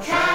Try